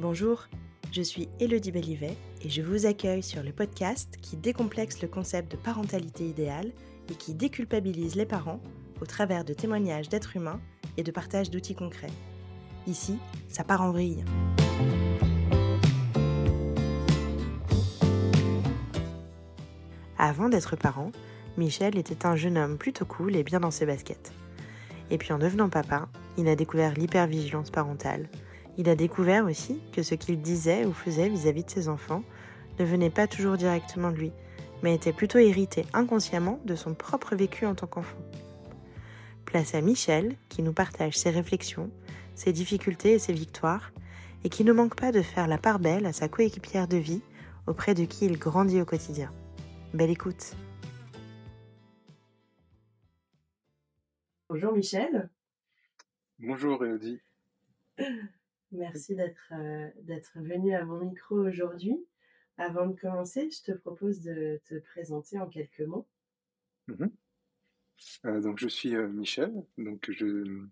Bonjour, je suis Elodie Bellivet et je vous accueille sur le podcast qui décomplexe le concept de parentalité idéale et qui déculpabilise les parents au travers de témoignages d'êtres humains et de partage d'outils concrets. Ici, ça part en vrille. Avant d'être parent, Michel était un jeune homme plutôt cool et bien dans ses baskets. Et puis en devenant papa, il a découvert l'hypervigilance parentale. Il a découvert aussi que ce qu'il disait ou faisait vis-à-vis de ses enfants ne venait pas toujours directement de lui, mais était plutôt hérité inconsciemment de son propre vécu en tant qu'enfant. Place à Michel, qui nous partage ses réflexions, ses difficultés et ses victoires, et qui ne manque pas de faire la part belle à sa coéquipière de vie, auprès de qui il grandit au quotidien. Belle écoute Bonjour Michel. Bonjour Elodie. Merci d'être euh, venu à mon micro aujourd'hui. Avant de commencer, je te propose de te présenter en quelques mots. Mmh euh, donc je suis euh, Michel, donc je,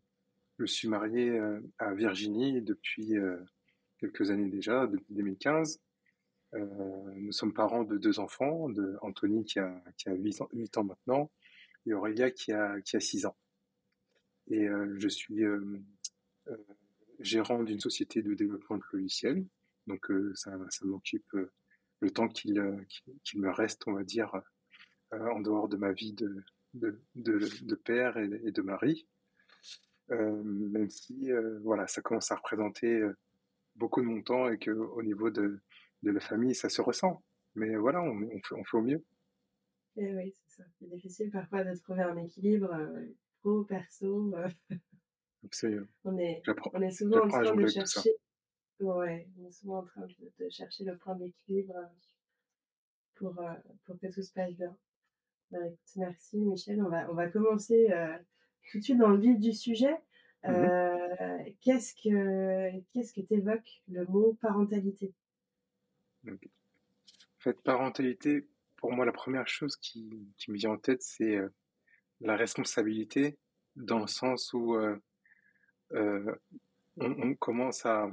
je suis marié à Virginie depuis quelques années déjà, depuis 2015. nous sommes parents de deux enfants, de Anthony qui a, qui a 8, ans, 8 ans maintenant et Aurélia qui a, qui a 6 ans. Et je suis gérant d'une société de développement de logiciels. Donc euh, ça, m'occupe euh, le temps euh, qu'il me reste, on va dire, en dehors de ma vie de, père et, de mari. même si voilà, ça commence à représenter beaucoup de mon temps et qu'au niveau de, la famille, ça se ressent. Mais voilà, on, fait, au mieux. Et eh oui, c'est ça. C'est difficile parfois de trouver un équilibre pro, perso. On est, on est souvent en train de chercher. Ouais, on est souvent en train de, chercher le point d'équilibre euh, pour, euh, pour que tout se passe bien. Bah, merci Michel. On va, on va commencer euh, tout de suite dans le vif du sujet. Mmh qu'est-ce que qu'est-ce que t'évoque le mot parentalité? En fait, parentalité, pour moi, la première chose qui, qui me vient en tête, c'est la responsabilité, dans le sens où euh, on, commence à,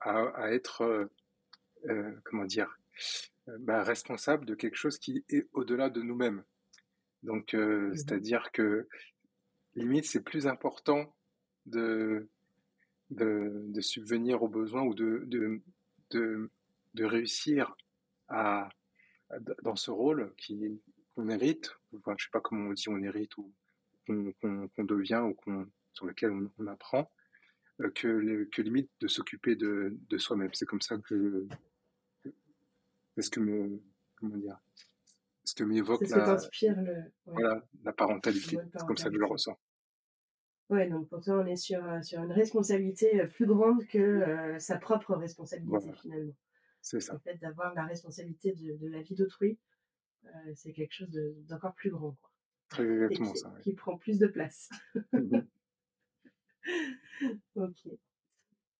à, être, euh, euh, comment dire, bah, responsable de quelque chose qui est au-delà de nous-mêmes. Donc, mmh c'est-à-dire que limite, c'est plus important de, de, subvenir aux besoins ou de, de, de, réussir à, dans ce rôle qui, qu'on hérite, enfin, je sais pas comment on dit on hérite ou qu'on, devient ou qu'on, sur lequel on apprend, euh, que, que limite de s'occuper de, de soi-même. C'est comme ça que je, ce que me, comment dire, ce que m'évoque la, le, voilà, la parentalité. C'est comme ça que je le ressens. Ouais, donc pour toi, on est sur, euh, sur une responsabilité euh, plus grande que sa propre responsabilité finalement. C'est ça. Le fait d'avoir la responsabilité de, de la vie d'autrui, c'est quelque chose d'encore plus grand. Quoi. Très exactement qui, ça. Qui prend plus de place. Mmh ok.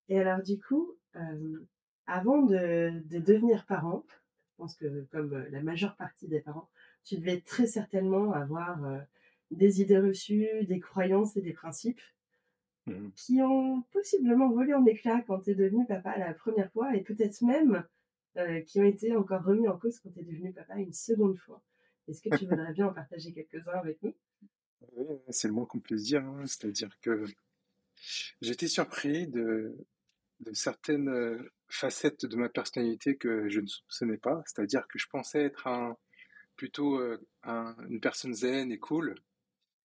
Et alors, du coup, euh, avant de, devenir parent, je pense que comme euh, la majeure partie des parents, tu devais très certainement avoir euh, des idées reçues, des croyances et des principes mmh qui ont possiblement volé en éclats quand tu es devenu papa la première fois et peut-être même qui ont été encore remis en cause quand tu es devenu papa une seconde fois. Est-ce que tu voudrais bien en partager quelques-uns avec nous? Oui, c'est le moins qu'on puisse dire. Hein. C'est-à-dire que J'étais surpris de, de certaines euh, facettes de ma personnalité que je ne soupçonnais pas. C'est-à-dire que je pensais être un, plutôt euh, une personne zen et cool.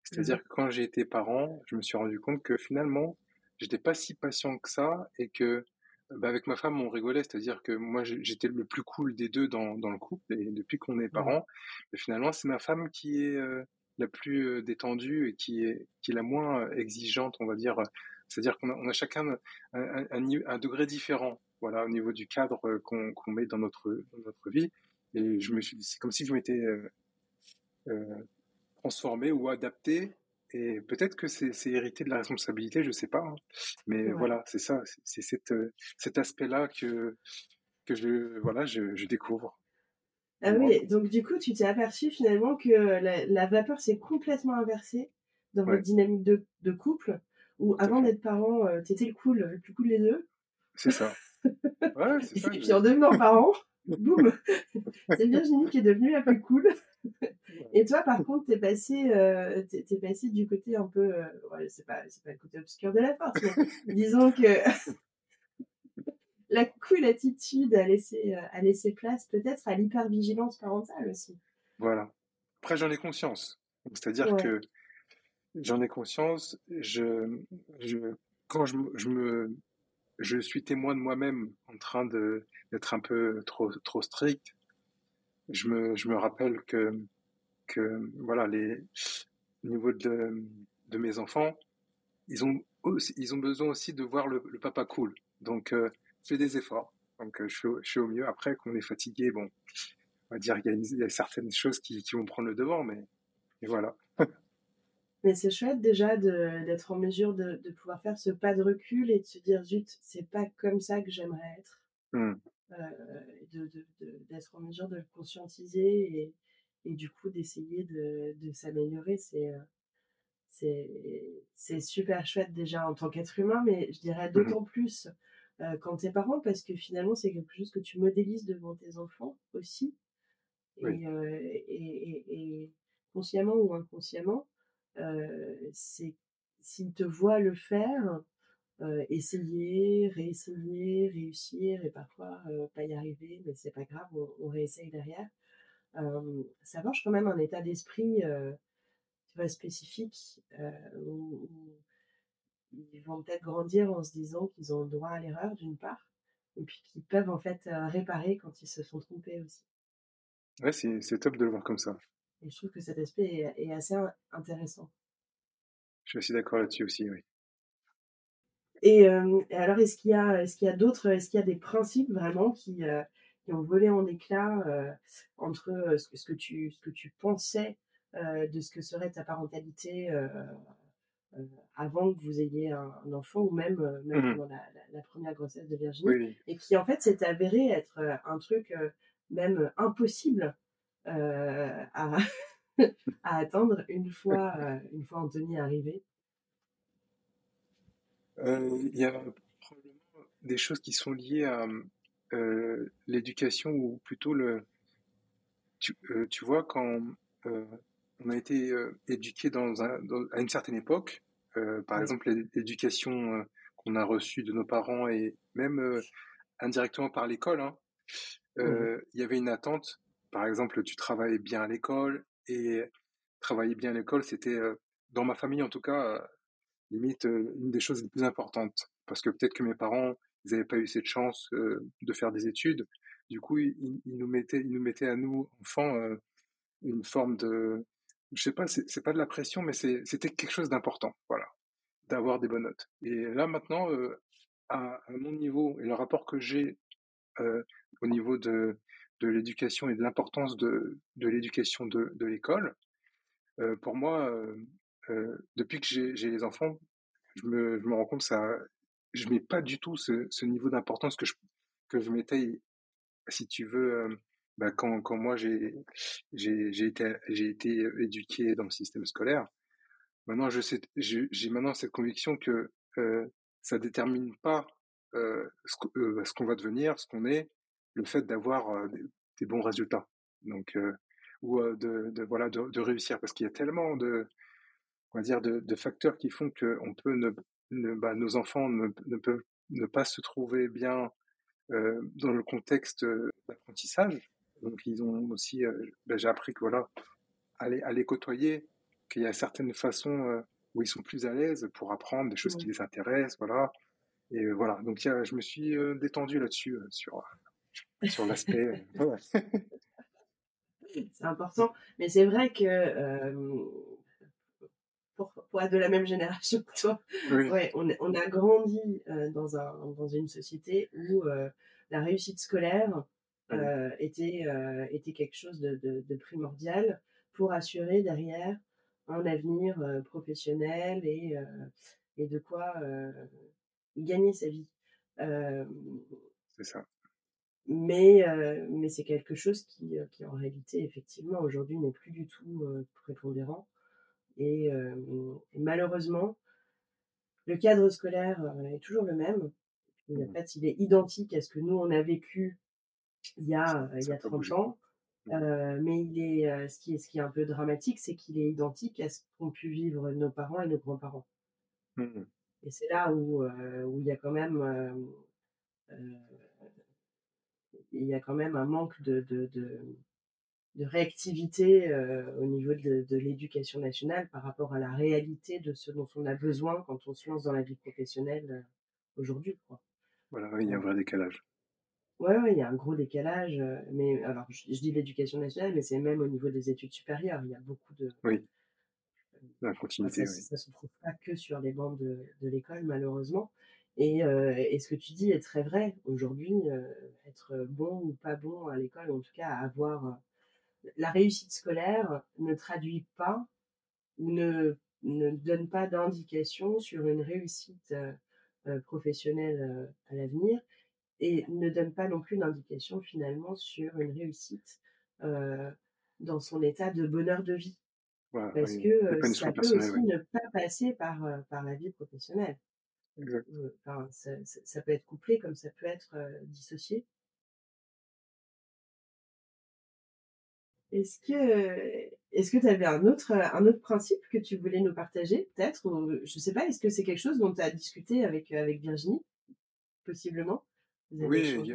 C'est-à-dire mmh que quand j'ai été parent, je me suis rendu compte que finalement, j'étais pas si patient que ça et que bah, avec ma femme, on rigolait. C'est-à-dire que moi, j'étais le plus cool des deux dans, dans le couple et depuis qu'on est parents, mais finalement, c'est ma femme qui est euh, la plus détendue et qui est, qui est la moins exigeante, on va dire. C'est-à-dire qu'on a, on a chacun un, un, degré différent, voilà, au niveau du cadre qu'on met dans notre, dans notre vie. Et je me suis c'est comme si je m'étais euh, transformé ou adapté. Et peut-être que c'est hérité de la responsabilité, je sais pas. Hein. Mais voilà, c'est ça, c'est cet, cet aspect-là que, que je, voilà, je, je découvre. Ah oui, donc du coup, tu t'es aperçu finalement que la, vapeur s'est complètement inversée dans votre dynamique de, couple, où avant d'être parent, euh, tu étais le cool, le plus cool des deux. C'est ça. Ouais, c'est ça. Et puis en devenant parent, boum, c'est Virginie qui est devenue la plus cool. Et toi, par contre, t'es passé, euh, t'es, passé du côté un peu, euh, ouais, c'est pas, c'est pas le côté obscur de la force, mais disons que la cool attitude a laissé, a laissé place peut-être à l'hypervigilance parentale aussi. Voilà. Après, j'en ai conscience. C'est-à-dire que j'en ai conscience. Je, je, quand je, je me, je suis témoin de moi-même en train de d'être un peu trop trop strict. Je me, je me rappelle que que voilà les au niveau de, de mes enfants, ils ont ils ont besoin aussi de voir le, papa cool. Donc euh, je fais des efforts. Donc euh, je, fais au mieux. Après, quand on est fatigué, bon, on va dire qu'il y, a certaines choses qui, qui vont prendre le devant, mais voilà. Mais c'est chouette déjà d'être en mesure de, de, pouvoir faire ce pas de recul et de se dire zut, c'est pas comme ça que j'aimerais être. Euh, d'être en mesure de le conscientiser et, et du coup d'essayer de, de s'améliorer, c'est euh, c'est super chouette déjà en tant qu'être humain, mais je dirais mmh d'autant plus euh, quand t'es parent parce que finalement c'est quelque chose que tu modélises devant tes enfants aussi. Et, euh, et, et, consciemment ou inconsciemment, euh, c'est s'ils te voient le faire, euh, essayer, réessayer, réussir et parfois euh, pas y arriver, mais c'est pas grave, on, on réessaye derrière. ça forge quand même un état d'esprit tu vois, spécifique où, ils vont peut-être grandir en se disant qu'ils ont le droit à l'erreur d'une part, et puis qu'ils peuvent en fait réparer quand ils se sont trompés aussi. Ouais, c'est top de le voir comme ça. Et je trouve que cet aspect est, assez intéressant. Je suis assez d'accord là-dessus aussi, oui. Et, euh, alors, est-ce qu'il y a, est-ce qu'il y a d'autres, est-ce qu'il y a des principes vraiment qui, euh, qui ont volé en éclat euh, entre ce, que tu, ce que tu pensais de ce que serait ta parentalité avant que vous ayez un, enfant ou même, même mmh pendant la, première grossesse de Virginie, et qui en fait s'est avéré être un truc même impossible euh, à, à, attendre une fois, euh, une fois Anthony arrivé euh, Il y a probablement des choses qui sont liées à l'éducation ou plutôt le. Tu, tu vois, quand on a été éduqué dans un, à une certaine époque, par exemple l'éducation qu'on a reçue de nos parents et même indirectement par l'école, hein, mmh il y avait une attente par exemple, tu travaillais bien à l'école et travailler bien à l'école, c'était, dans ma famille en tout cas, limite une des choses les plus importantes. Parce que peut-être que mes parents, ils n'avaient pas eu cette chance de faire des études. Du coup, ils, nous mettaient, ils nous mettaient à nous, enfants, une forme de, je sais pas, c'est pas de la pression, mais c'était quelque chose d'important, voilà, d'avoir des bonnes notes. Et là maintenant, à, à, mon niveau et le rapport que j'ai au niveau de de l'éducation et de l'importance de, de l'éducation de, de l'école. Euh, pour moi, euh, euh, depuis que j'ai les enfants, je me, je me rends compte que ça, je mets pas du tout ce, ce niveau d'importance que je, que je mettais, si tu veux, bah quand, moi j'ai été, été éduqué dans le système scolaire. Maintenant, j'ai maintenant cette conviction que ça détermine pas ce qu'on va devenir, ce qu'on est, le fait d'avoir des, bons résultats. Donc, ou de, réussir parce qu'il y a tellement de facteurs qui font que peut bah, nos enfants ne, peuvent ne pas se trouver bien euh, dans le contexte d'apprentissage donc ils ont aussi bah, j'ai appris que voilà aller aller côtoyer qu'il y a certaines façons où ils sont plus à l'aise pour apprendre des choses qui les intéressent voilà et voilà donc je me suis détendu là-dessus sur sur l'aspect. Euh, c'est important. Mais c'est vrai que euh, pour, pour, être de la même génération que toi, ouais, on, on, a grandi euh, dans, un, dans une société où la réussite scolaire était, était quelque chose de, de, de, primordial pour assurer derrière un avenir professionnel et, et de quoi gagner sa vie. c'est ça mais mais c'est quelque chose qui, qui en réalité effectivement aujourd'hui n'est plus du tout prépondérant et, et, malheureusement le cadre scolaire est toujours le même En mmh. fait, il est identique à ce que nous, on a vécu il y a, il y a 30 ans. Mmh. mais il est, ce, qui est, ce qui est un peu dramatique, c'est qu'il est identique à ce qu'ont pu vivre nos parents et nos grands-parents. Mmh et c'est là où, où il y a quand même, il y a quand même un manque de, de, de, réactivité au niveau de, de l'éducation nationale par rapport à la réalité de ce dont on a besoin quand on se lance dans la vie professionnelle aujourd'hui. Voilà, il y a un vrai décalage. Oui, ouais, il y a un gros décalage. Mais alors, je, dis l'éducation nationale, mais c'est même au niveau des études supérieures. Il y a beaucoup de. Oui. La continuité. ça, ne se trouve pas que sur les bancs de, de l'école, malheureusement. Et, et, ce que tu dis est très vrai. Aujourd'hui, être bon ou pas bon à l'école, en tout cas avoir la réussite scolaire, ne traduit pas ou ne, ne donne pas d'indication sur une réussite professionnelle à l'avenir et ne donne pas non plus d'indication finalement sur une réussite dans son état de bonheur de vie. Parce que ça peut aussi ne pas passer par, par la vie professionnelle. Enfin, ça, peut être couplé comme ça peut être dissocié. Est-ce que est-ce que tu avais un autre un autre principe que tu voulais nous partager peut-être? Je sais pas est-ce que c'est quelque chose dont tu as discuté avec avec Virginie? Possiblement oui,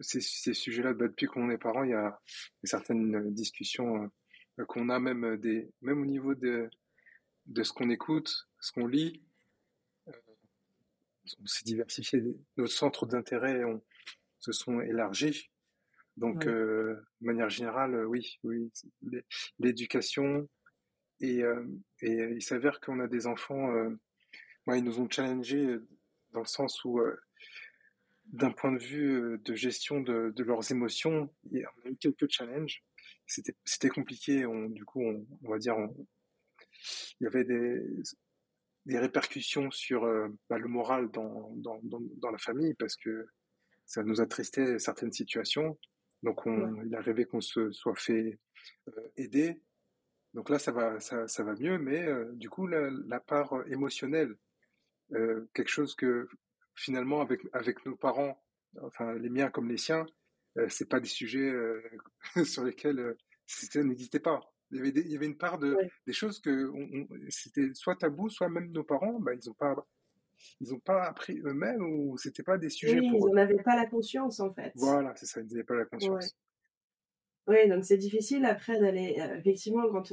ces, ces sujets-là, bah, depuis qu'on est parents, il y a certaines discussions qu'on a même des, même au niveau de, de ce qu'on écoute, ce qu'on lit. on s'est diversifié, nos centres d'intérêt se sont élargis. Donc, de manière générale, oui, oui, l'éducation et, et il s'avère qu'on a des enfants, ils nous ont challengés dans le sens où d'un point de vue de gestion de, de, leurs émotions, on a eu quelques challenges. C'était compliqué. On, du coup, on, on va dire, il y avait des, des répercussions sur bah, le moral dans, dans, dans, dans, la famille parce que ça nous attristait certaines situations. Donc, on, il arrivait qu'on se soit fait aider. Donc là, ça va, ça, ça va mieux, mais du coup, la, la part émotionnelle, quelque chose que finalement, avec, avec nos parents, enfin les miens comme les siens, euh, c'est pas des sujets euh, sur lesquels euh, ça n'existait pas. Il y, avait il y avait une part de des choses que c'était soit tabou, soit même nos parents, bah, ils n'ont pas ils ont pas appris eux-mêmes ou c'était pas des sujets oui, pour ils n'en avaient pas la conscience en fait. Voilà, c'est ça, ils n'avaient pas la conscience. Oui, donc c'est difficile après d'aller effectivement quand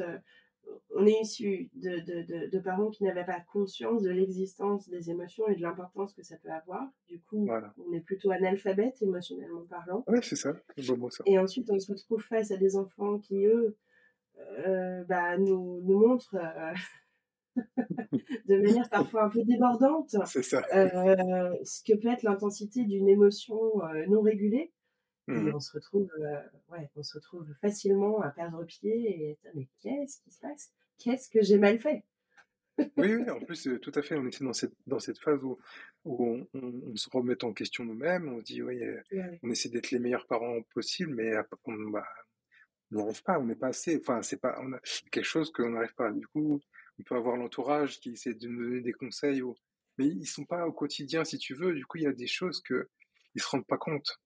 on est issu de, de, de, parents qui n'avaient pas conscience de l'existence des émotions et de l'importance que ça peut avoir. Du coup, on est plutôt analphabète émotionnellement parlant. Oui, c'est ça. Et ensuite, on se retrouve face à des enfants qui, eux, euh, bah, nous, nous montrent euh, de manière parfois un peu débordante ça. Euh, ce que peut être l'intensité d'une émotion non régulée. Et mmh on se retrouve, ouais, on se retrouve facilement à perdre pied et mais qu'est-ce qui se passe? Qu'est-ce que j'ai mal fait? Oui, oui, en plus, tout à fait, on était dans cette, dans cette phase où, où on, se remet en question nous-mêmes, on se dit, oui, on essaie d'être les meilleurs parents possibles, mais on bah, n'y arrive pas, on n'est pas assez, enfin, c'est pas, on a quelque chose qu'on n'arrive pas. Du coup, on peut avoir l'entourage qui essaie de nous donner des conseils, ou, mais ils sont pas au quotidien, si tu veux, du coup, il y a des choses que ils se rendent pas compte.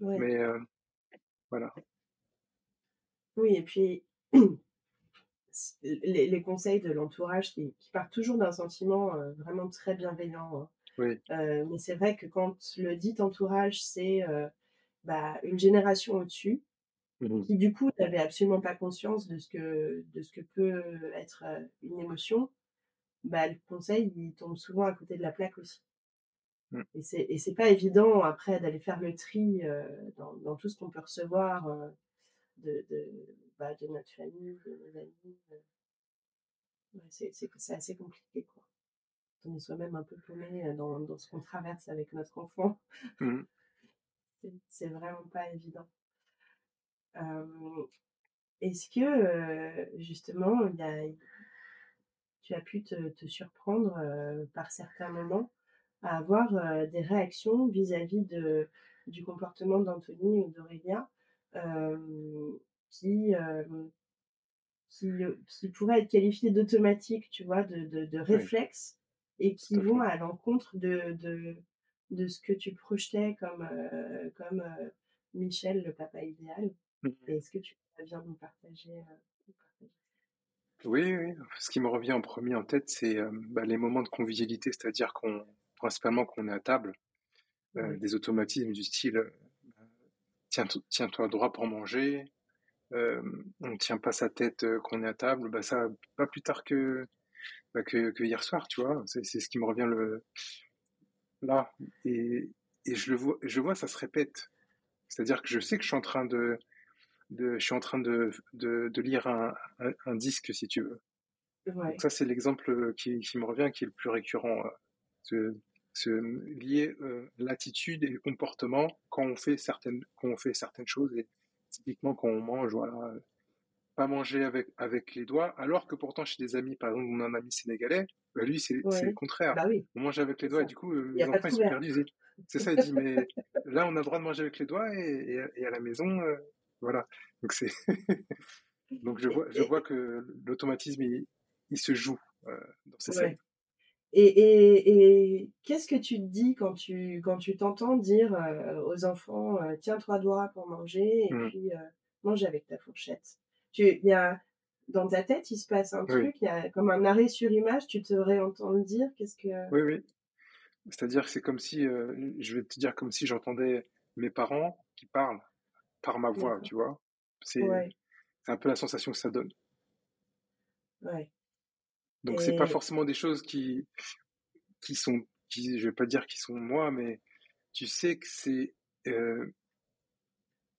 Mais voilà. Oui, et puis les, conseils de l'entourage qui, partent toujours d'un sentiment vraiment très bienveillant. Hein. Oui. mais c'est vrai que quand le dit entourage, c'est bah, une génération au-dessus, mmh qui du coup n'avait absolument pas conscience de ce que, de ce que peut être une émotion, bah, le conseil, il tombe souvent à côté de la plaque aussi. Mmh. Et c'est et c'est pas évident après d'aller faire le tri dans, dans, tout ce qu'on peut recevoir de de, bah, de notre famille, de nos amis. c'est c'est assez compliqué quoi. On est soi-même un peu paumé dans, dans ce qu'on traverse avec notre enfant. Mmh. c'est vraiment pas évident. Est-ce que justement il y a, tu as pu te, te surprendre par certains moments? À avoir des réactions vis-à-vis de, du comportement d'Anthony ou d'Aurélia qui, qui, qui pourraient être qualifiées d'automatique, tu vois, de, de, de réflexes et qui vont à l'encontre de, de, de ce que tu projetais comme, comme Michel, le papa idéal. Mmh. Est-ce que tu pourrais bien nous partager, Oui, oui. Ce qui me revient en premier en tête, c'est bah, les moments de convivialité, c'est-à-dire qu'on, principalement qu'on est à table, des automatismes du style tiens, tiens-toi droit pour manger, on ne tient pas sa tête qu'on est à table, bah ça, pas plus tard que, bah, que, que, hier soir, tu vois. C'est ce qui me revient le, là. Et, et je le vois, je vois, ça se répète. C'est-à-dire que je sais que je suis en train de, de je suis en train de, de, de lire un, un, disque, si tu veux. Donc ça, c'est l'exemple qui, qui, me revient, qui est le plus récurrent. Lier euh, l'attitude et le comportement quand on fait certaines, quand on fait certaines choses. Et typiquement, quand on mange, voilà, pas manger avec, avec les doigts, alors que pourtant chez des amis, par exemple, on a un ami sénégalais, bah lui, c'est le contraire. Bah on mange avec les doigts, et du coup, euh, les enfants, ils sont perdus. C'est ça, il dit, mais là, on a le droit de manger avec les doigts, et, et, à la maison, euh, voilà. Donc, c'est. Donc, je vois, je vois que l'automatisme, il, il, se joue euh, dans ces scènes. Et, et, et qu'est-ce que tu te dis quand tu quand tu t'entends dire aux enfants tiens trois doigts pour manger et mmh. puis mange avec ta fourchette tu, y a, dans ta tête, il se passe un truc, il y a comme un arrêt sur image, tu te réentends le dire, qu'est-ce que... Oui, oui. C'est-à-dire que c'est comme si, euh, je vais te dire comme si j'entendais mes parents qui parlent par ma voix, tu vois? C'est un peu la sensation que ça donne. Ouais. Donc c'est pas forcément des choses qui, qui sont, qui, je vais pas dire qui sont moi, mais tu sais que c'est euh,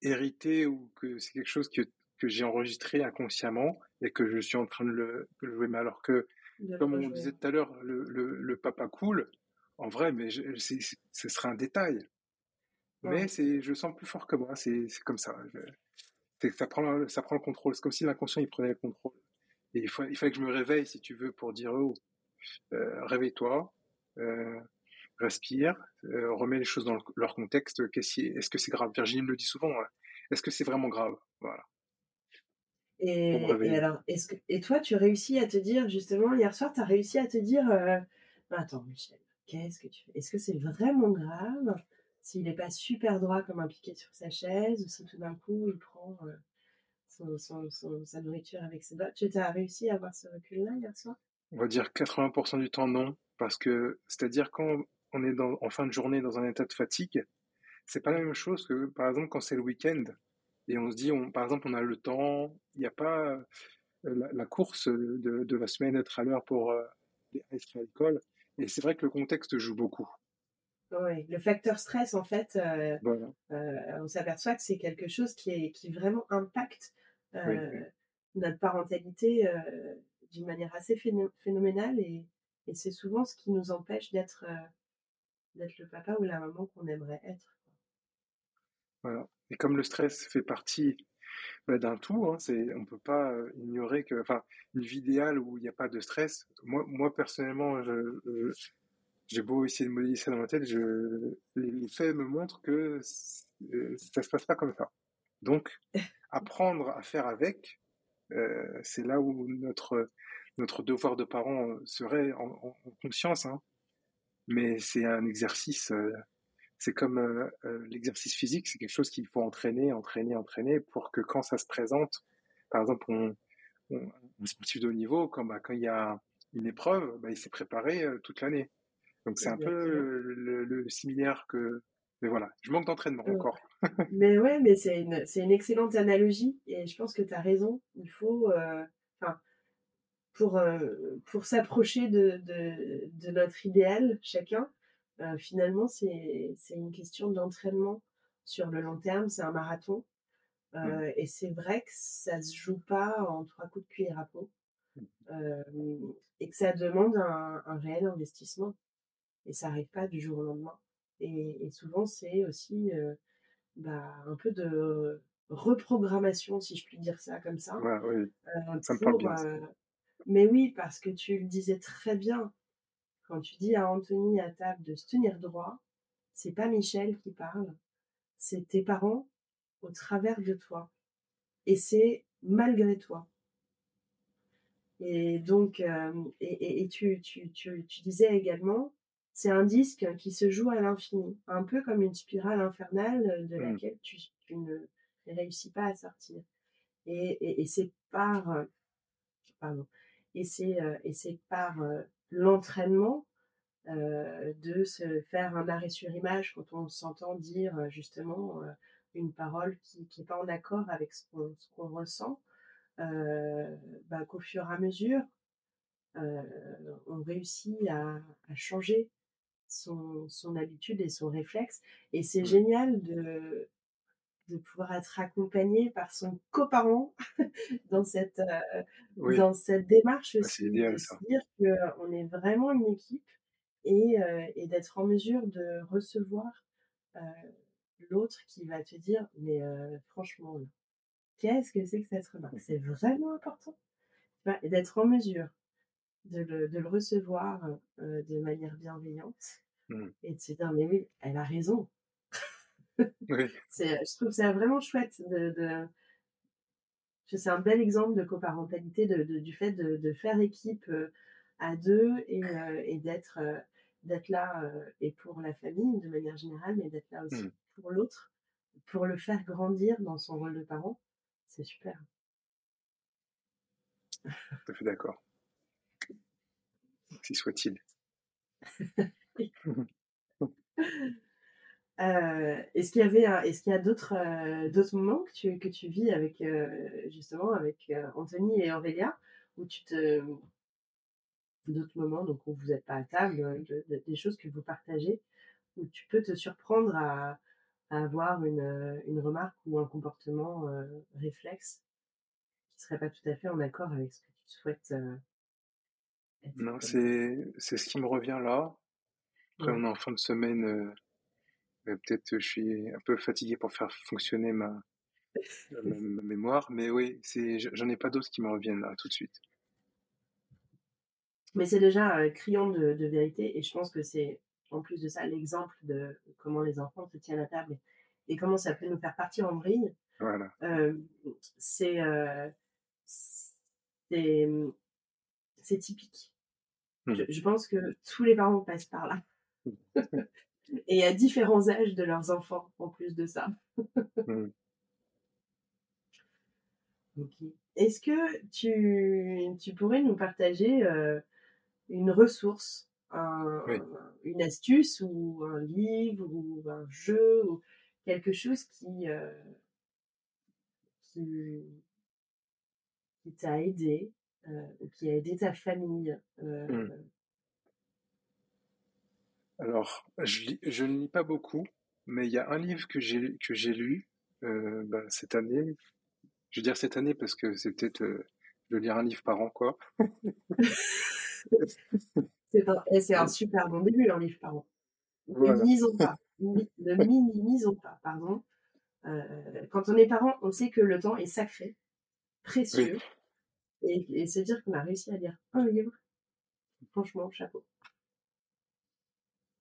hérité ou que c'est quelque chose que que j'ai enregistré inconsciemment et que je suis en train de le, jouer. Mais alors que, comme on disait tout à l'heure, le, le, papa cool, en vrai, mais ce serait un détail. Mais c'est, je sens plus fort que moi, c'est comme ça. ça, prend, ça prend le contrôle. C'est comme si l'inconscient il prenait le contrôle. Et il, faut, il fallait que je me réveille, si tu veux, pour dire oh, euh, réveille-toi, euh, respire, euh, remets les choses dans leur contexte. Est-ce que c'est grave? Virginie me le dit souvent. Hein. Est-ce que c'est vraiment grave? Voilà. Et, alors, est-ce que, et toi, tu réussis à te dire, justement, hier soir, tu as réussi à te dire, attends, Michel, qu'est-ce que tu fais? Est-ce que c'est vraiment grave? S'il n'est pas super droit comme un piquet sur sa chaise, ou si tout d'un coup, il prend euh, son, sa nourriture avec ses doigts Tu as réussi à avoir ce recul-là hier soir? On va dire 80% du temps, non. Parce que, c'est-à-dire, quand on est dans, en fin de journée dans un état de fatigue, c'est pas la même chose que, par exemple, quand c'est le week-end et on se dit, on, par exemple, on a le temps, il n'y a pas euh, la, course de, de, la semaine être à l'heure pour euh, les à l'école. Et c'est vrai que le contexte joue beaucoup. Oui, le facteur stress, en fait, euh, on s'aperçoit que c'est quelque chose qui, est, qui vraiment impacte notre parentalité d'une manière assez phénoménale et, et c'est souvent ce qui nous empêche d'être d'être le papa ou la maman qu'on aimerait être. Voilà. Et comme le stress fait partie bah, d'un tout, hein, c'est, on ne peut pas ignorer que, enfin, une vie idéale où il n'y a pas de stress, moi, moi personnellement, je, j'ai beau essayer de modéliser ça dans ma tête, je, les faits me montrent que euh, ça ne se passe pas comme ça. Donc, apprendre à faire avec, euh, c'est là où notre, notre devoir de parent serait en, conscience, hein. mais c'est un exercice c'est comme euh, euh, l'exercice physique, c'est quelque chose qu'il faut entraîner, entraîner, entraîner pour que quand ça se présente, par exemple, on, un sportif de haut niveau, quand, bah, quand il y a une épreuve, bah, il s'est préparé euh, toute l'année. Donc c'est un peu le, similaire que. Mais voilà, je manque d'entraînement encore. mais ouais, mais c'est une, c'est une excellente analogie et je pense que tu as raison. Il faut. Enfin, pour, pour s'approcher de, de, de, notre idéal, chacun, euh, finalement, c'est une question d'entraînement sur le long terme, c'est un marathon. Mmh. Euh, et c'est vrai que ça se joue pas en trois coups de cuillère à peau. Euh, et que ça demande un, réel investissement. Et ça n'arrive pas du jour au lendemain. Et, souvent, c'est aussi bah, un peu de reprogrammation, si je puis dire ça comme ça. oui. ça me parle bien. mais oui, parce que tu le disais très bien, quand tu dis à Anthony à table de se tenir droit, c'est pas Michel qui parle, c'est tes parents au travers de toi. Et c'est malgré toi. Et donc, euh, et, tu, tu, tu, disais également, c'est un disque qui se joue à l'infini, un peu comme une spirale infernale de mmh. laquelle tu, ne réussis pas à sortir. Et, c'est par, euh, pardon, et c'est et c'est par l'entraînement de se faire un arrêt sur image quand on s'entend dire justement une parole qui n'est pas en accord avec ce qu'on ressent, bah, qu'au fur et à mesure, on réussit à, changer son, son, habitude et son réflexe. Et c'est mmh. génial de, de pouvoir être accompagné par son coparent dans cette, dans cette démarche ah, aussi, de se dire qu'on est vraiment une équipe et, et d'être en mesure de recevoir l'autre qui va te dire mais franchement qu'est-ce que c'est que cette remarque? C'est vraiment important et d'être en mesure de le, de le recevoir de manière bienveillante mmh. et de se dire mais oui elle a raison je trouve ça vraiment chouette de, de c'est un bel exemple de coparentalité de, du fait de, faire équipe à deux et, et d'être d'être là et pour la famille de manière générale, mais d'être là aussi mmh. pour l'autre, pour le faire grandir dans son rôle de parent. C'est super. Tout à fait d'accord. Si soit-il. est-ce qu'il y avait, est-ce qu'il y a d'autres, d'autres moments que tu, que tu vis avec justement avec Anthony et Aurélia où tu te d'autres moments donc où vous n'êtes pas à table, des choses que vous partagez, où tu peux te surprendre à, avoir une, une, remarque ou un comportement réflexe qui serait pas tout à fait en accord avec ce que tu souhaites. Non, c'est, c'est ce qui me revient là. Après, on est en fin de semaine. peut-être je suis un peu fatigué pour faire fonctionner ma, ma mémoire, mais oui, c'est, j'en ai pas d'autres qui me reviennent là tout de suite. Mais c'est déjà criant de, vérité et je pense que c'est en plus de ça l'exemple de comment les enfants se tiennent à table et, comment ça peut nous faire partir en vrille. Voilà. c'est c'est typique. Mmh. Je, pense que tous les parents passent par là. et à différents âges de leurs enfants en plus de ça. Mmh. Est-ce que tu, tu, pourrais nous partager une ressource, une astuce ou un livre ou un jeu ou quelque chose qui, euh, qui, t'a aidé, euh, qui a aidé ta famille. Euh, mmh. Alors, je, je, ne lis pas beaucoup, mais il y a un livre que j'ai que j'ai lu bah, cette année. Je veux dire cette année parce que c'est peut-être je lire un livre par an, quoi. c'est un, super bon début, un livre par an. Ne minimisons pas. Ne minimisons pas, pardon. Euh, quand on est parent, on sait que le temps est sacré, précieux. Et, se dire qu'on a réussi à lire un livre, franchement, chapeau.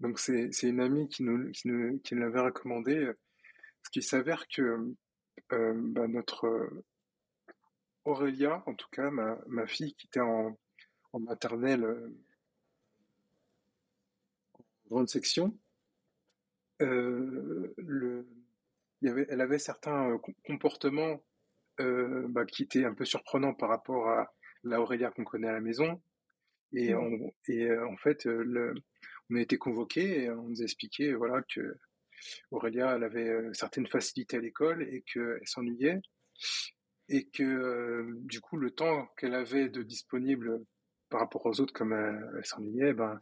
Donc c'est une amie qui nous, qui qui l'avait recommandé, parce qu'il s'avère que euh, bah, notre Aurélia, en tout cas ma, fille qui était en, maternelle, euh, en grande section, euh, elle avait certains euh, bah, qui étaient un peu surprenants par rapport à la Aurélia qu'on connaît à la maison. Et, on, et en fait, le, on a été convoqués et on nous a expliqué voilà, que Aurélia elle avait certaines facilités à l'école et qu'elle s'ennuyait. Et que du coup, le temps qu'elle avait de disponible par rapport aux autres, comme elle, s'ennuyait, ben,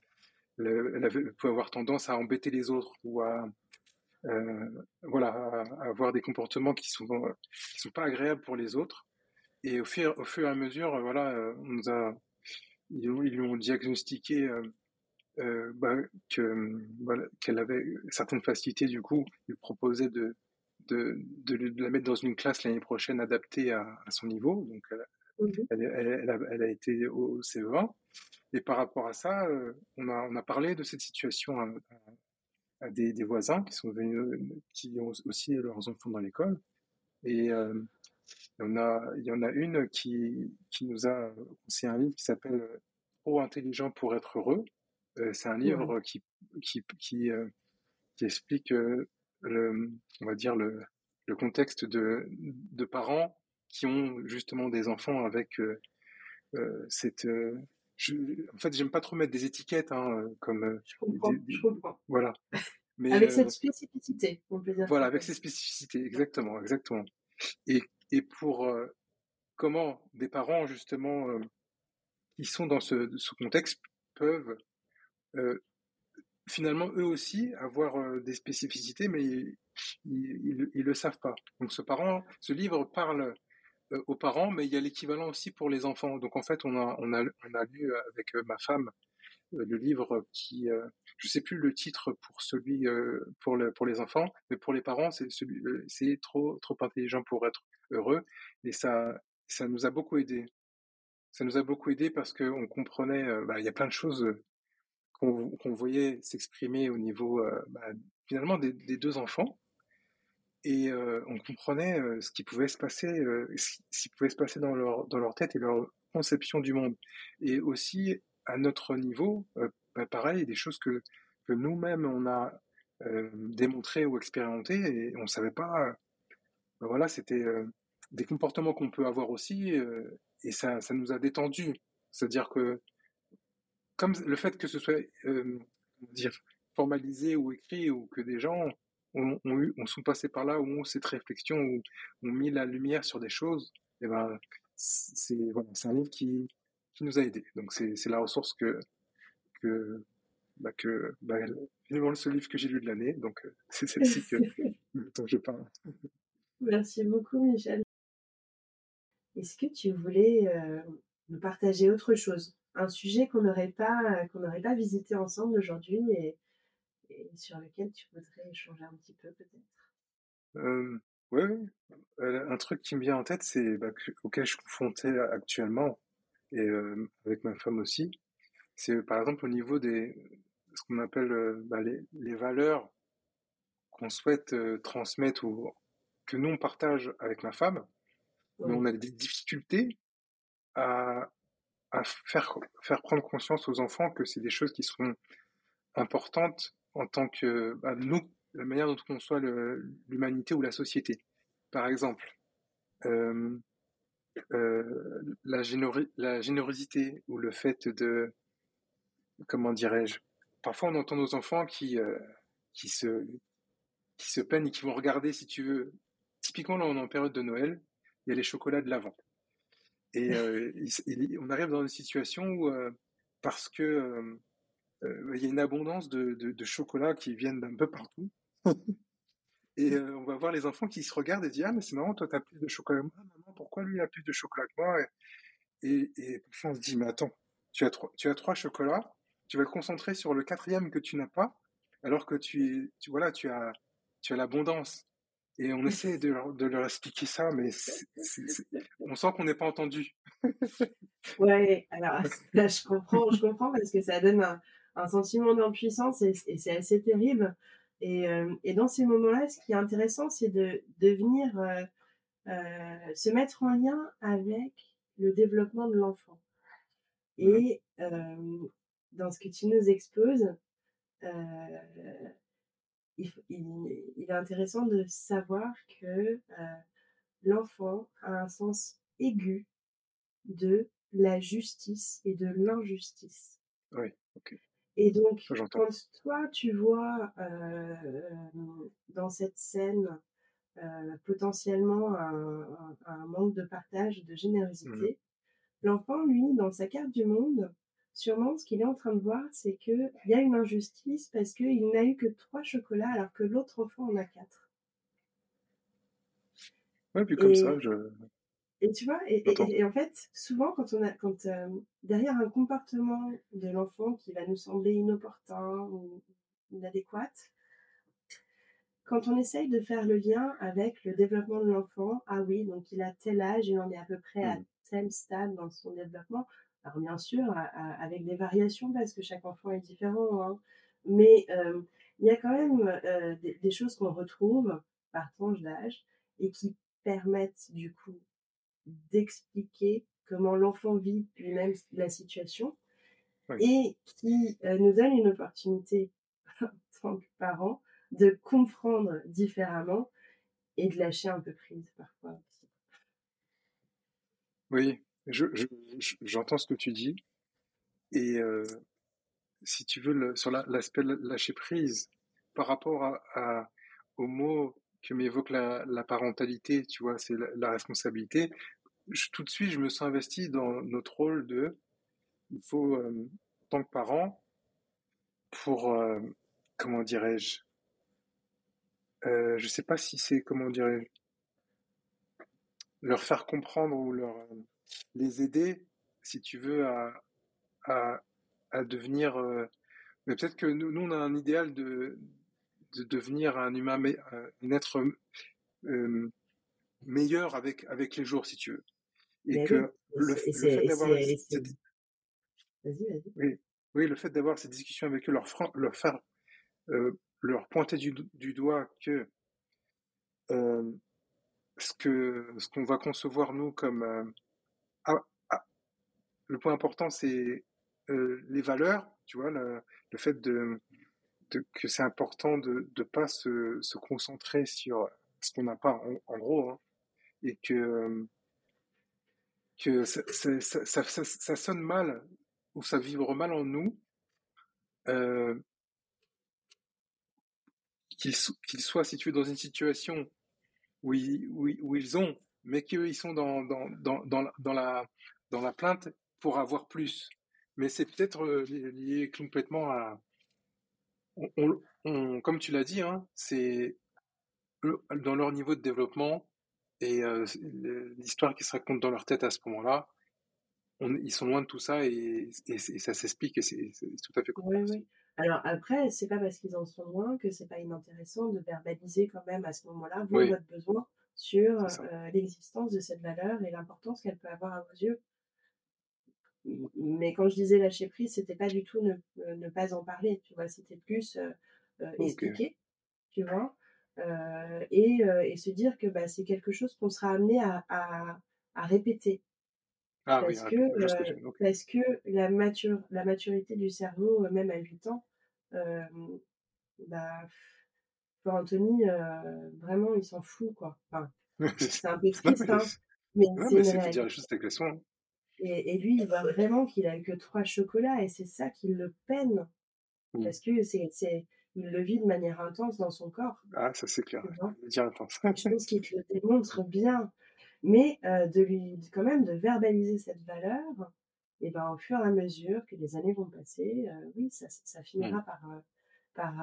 elle, pouvait avoir tendance à embêter les autres ou à, euh, voilà, à, avoir des comportements qui sont, qui sont pas agréables pour les autres. Et au fur, au fur et à mesure, voilà, on nous a, ils, lui ont diagnostiqué euh, euh, bah, que, voilà, qu'elle avait certaines facilités. Du coup, ils proposaient de, de, de, la mettre dans une classe l'année prochaine adaptée à, à son niveau. Donc, elle, a, été au CE1. Et par rapport à ça, euh, on, a, on a parlé de cette situation à, des, voisins qui sont venus, qui ont aussi leurs enfants dans l'école. Et euh, on a, il y en a une qui, qui nous a conseillé un livre qui s'appelle Trop intelligent pour être heureux c'est un livre qui, qui, qui, qui explique le, on va dire le, le contexte de, de parents qui ont justement des enfants avec cette je, en fait, j'aime pas trop mettre des étiquettes, hein, comme. Je comprends, je comprends. Voilà. Mais, avec cette spécificité, on peut dire. Voilà, avec ces spécificités, exactement, exactement. Et, et pour comment des parents, justement, qui sont dans ce, ce contexte, peuvent finalement eux aussi avoir des spécificités, mais ils, ils, ils, le savent pas. Donc ce parent, ce livre parle aux parents, mais il y a l'équivalent aussi pour les enfants. Donc en fait, on a, lu avec ma femme le livre qui, je sais plus le titre pour celui pour le, pour les enfants, mais pour les parents, c'est trop trop intelligent pour être heureux, et ça ça nous a beaucoup aidé. Ça nous a beaucoup aidé parce que on comprenait, bah, il y a plein de choses qu'on qu'on voyait s'exprimer au niveau bah, finalement des, deux enfants et on comprenait ce qui pouvait se passer, ce qui pouvait se passer dans leur dans leur tête et leur conception du monde. Et aussi à notre niveau, bah, pareil, des choses que que nous-mêmes on a démontrées ou expérimentées et on savait pas. Bah, voilà, c'était des comportements qu'on peut avoir aussi et ça ça nous a détendu. C'est-à-dire que comme le fait que ce soit formalisé ou écrit ou que des gens ont, eu, on sont passés par là, où ont cette réflexion, où ont mis la lumière sur des choses, et eh ben, c'est voilà, un livre qui, qui nous a aidés. Donc c'est la ressource que, que, bah, que bah, finalement, ce livre que j'ai lu de l'année, donc euh, c'est celle-ci que, dont je parle. Merci beaucoup, Michel. Est-ce que tu voulais euh, nous partager autre chose? Un sujet qu'on n'aurait pas, qu'on n'aurait pas visité ensemble aujourd'hui et, et sur lequel tu voudrais échanger un petit peu peut-être? Euh, Oui, un truc qui me vient en tête, c'est bah, auquel je suis confronté actuellement, et euh, avec ma femme aussi, c'est par exemple au niveau des ce qu'on appelle euh, bah, les, les, valeurs qu'on souhaite transmettre ou que nous on partage avec ma femme, mais on a des difficultés à, à faire, faire prendre conscience aux enfants que c'est des choses qui sont importantes en tant que bah, nous, la manière dont on conçoit l'humanité ou la société. Par exemple, euh, euh, la, la, générosité ou le fait de, comment dirais-je, parfois on entend nos enfants qui, euh, qui, se, qui se peignent et qui vont regarder, si tu veux, typiquement là on est en période de Noël, il y a les chocolats de l'Avent. Et on arrive dans une situation où, parce que il y a une abondance de, de, chocolat qui viennent d'un peu partout. et euh, on va voir les enfants qui se regardent et disent Ah, mais c'est marrant, toi, tu as plus de chocolat que moi. Maman, pourquoi lui, il a plus de chocolat que moi? Et, et, parfois, on se dit Mais attends, tu as, trois, tu as trois chocolats, tu vas te concentrer sur le quatrième que tu n'as pas, alors que tu, tu, voilà, tu as, tu as l'abondance. Et on essaie de leur, de leur expliquer ça, mais on sent qu'on n'est pas entendu. ouais, alors là, je comprends, je comprends parce que ça donne un, un sentiment d'impuissance et, c'est assez terrible. Et, euh, et, dans ces moments-là, ce qui est intéressant, c'est de, de venir euh, euh, se mettre en lien avec le développement de l'enfant. Et dans ce que tu nous exposes, il, il, est intéressant de savoir que l'enfant a un sens aigu de la justice et de l'injustice. Oui, ok. Et donc, quand toi, tu vois euh, dans cette scène euh, potentiellement un, manque de partage, de mmh générosité, l'enfant, lui, dans sa carte du monde, sûrement ce qu'il est en train de voir, c'est qu'il y a une injustice parce qu'il n'a eu que trois chocolats alors que l'autre enfant en a quatre. Ouais, puis comme ça, je, et tu vois, et, en fait, souvent, quand on a, quand euh, derrière un comportement de l'enfant qui va nous sembler inopportun ou inadéquat, quand on essaye de faire le lien avec le développement de l'enfant, ah oui, donc il a tel âge, il en est à peu près à mmh. tel stade dans son développement. Alors bien sûr, avec des variations parce que chaque enfant est différent, hein. mais euh, il y a quand même euh, des, des choses qu'on retrouve par tranche d'âge et qui permettent du coup d'expliquer comment l'enfant vit lui-même la situation. et qui nous donne une opportunité en tant que parents de comprendre différemment et de lâcher un peu prise parfois Oui, j'entends ce que tu dis. Et si tu veux, sur l'aspect lâcher prise, par rapport à, au mot que m'évoque la, parentalité, tu vois, c'est la, responsabilité, tout de suite, je me sens investi dans notre rôle de, il faut, en tant que parent, pour, comment dirais-je, euh, je sais pas si c'est, comment dirais leur faire comprendre ou leur, les aider, si tu veux, à, à, devenir. Euh, mais peut-être que nous, nous, on a un idéal de, de devenir un humain, un être euh, meilleur avec, avec les jours, si tu veux. Et que le, fait d'avoir. Oui, oui, le fait d'avoir cette discussion avec eux, leur, leur faire euh, leur pointer du, du doigt que euh, ce que ce qu'on va concevoir nous comme euh, ah, ah, le point important c'est les valeurs tu vois le, le fait de, de, que c'est important de ne pas se, se, concentrer sur ce qu'on n'a pas en, gros hein, et que que ça, ça, sonne mal ou ça vibre mal en nous euh, qu'ils soient situés dans une situation où ils, où, ont, mais qu'ils sont dans, dans, dans, dans, la, dans la plainte pour avoir plus. Mais c'est peut-être euh, lié complètement à... On, comme tu l'as dit, hein, c'est dans leur niveau de développement et euh, l'histoire qui se raconte dans leur tête à ce moment-là, ils sont loin de tout ça et, et, ça s'explique et c'est tout à fait compréhensible. Alors après, c'est pas parce qu'ils en sont loin que c'est pas inintéressant de verbaliser quand même à ce moment-là votre besoin sur euh, l'existence de cette valeur et l'importance qu'elle peut avoir à vos yeux. Mais quand je disais lâcher prise, c'était pas du tout ne, euh, pas en parler, tu vois, c'était plus euh, expliquer, tu vois, et, se dire que bah, c'est quelque chose qu'on sera amené à, à répéter ah parce, que, euh, parce que la, mature, la maturité du cerveau, euh, même à 8 ans, euh, bah, pour Anthony, vraiment, il s'en fout, quoi. Enfin, c'est un peu triste, hein, mais c'est dire juste avec hein. Et, et, lui, il voit vraiment qu'il a que trois chocolats et c'est ça qui le peine. Mmh. Parce que c'est, il le vit de manière intense dans son corps. Ah, ça c'est clair. Dire intense. Je pense qu'il te le démontre bien mais de lui quand même de verbaliser cette valeur et ben au fur et à mesure que les années vont passer oui ça, ça finira mmh. par par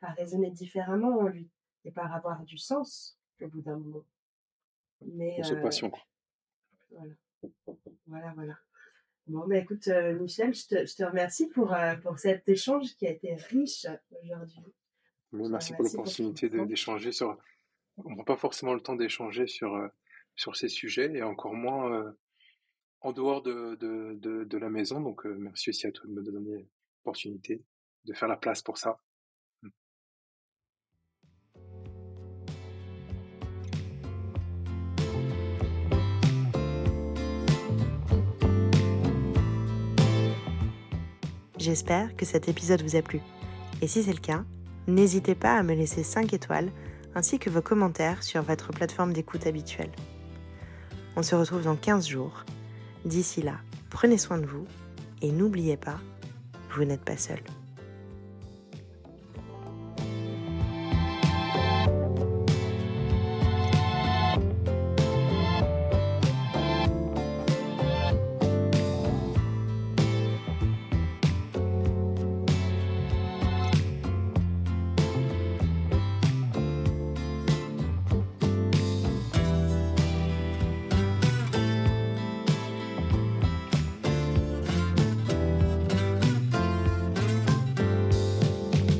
par raisonner différemment en lui et par avoir du sens au bout d'un moment mais euh, passion voilà voilà voilà bon ben écoute Michel je te, je te remercie pour pour cet échange qui a été riche aujourd'hui merci pour l'opportunité d'échanger sur on n'a pas forcément le temps d'échanger sur sur ces sujets et encore moins euh, en dehors de, de, de, la maison. Donc, euh, merci aussi à toi de me donner l'opportunité de faire la place pour ça. J'espère que cet épisode vous a plu. Et si c'est le cas, n'hésitez pas à me laisser 5 étoiles ainsi que vos commentaires sur votre plateforme d'écoute habituelle. On se retrouve dans 15 jours. D'ici là, prenez soin de vous et n'oubliez pas, vous n'êtes pas seul.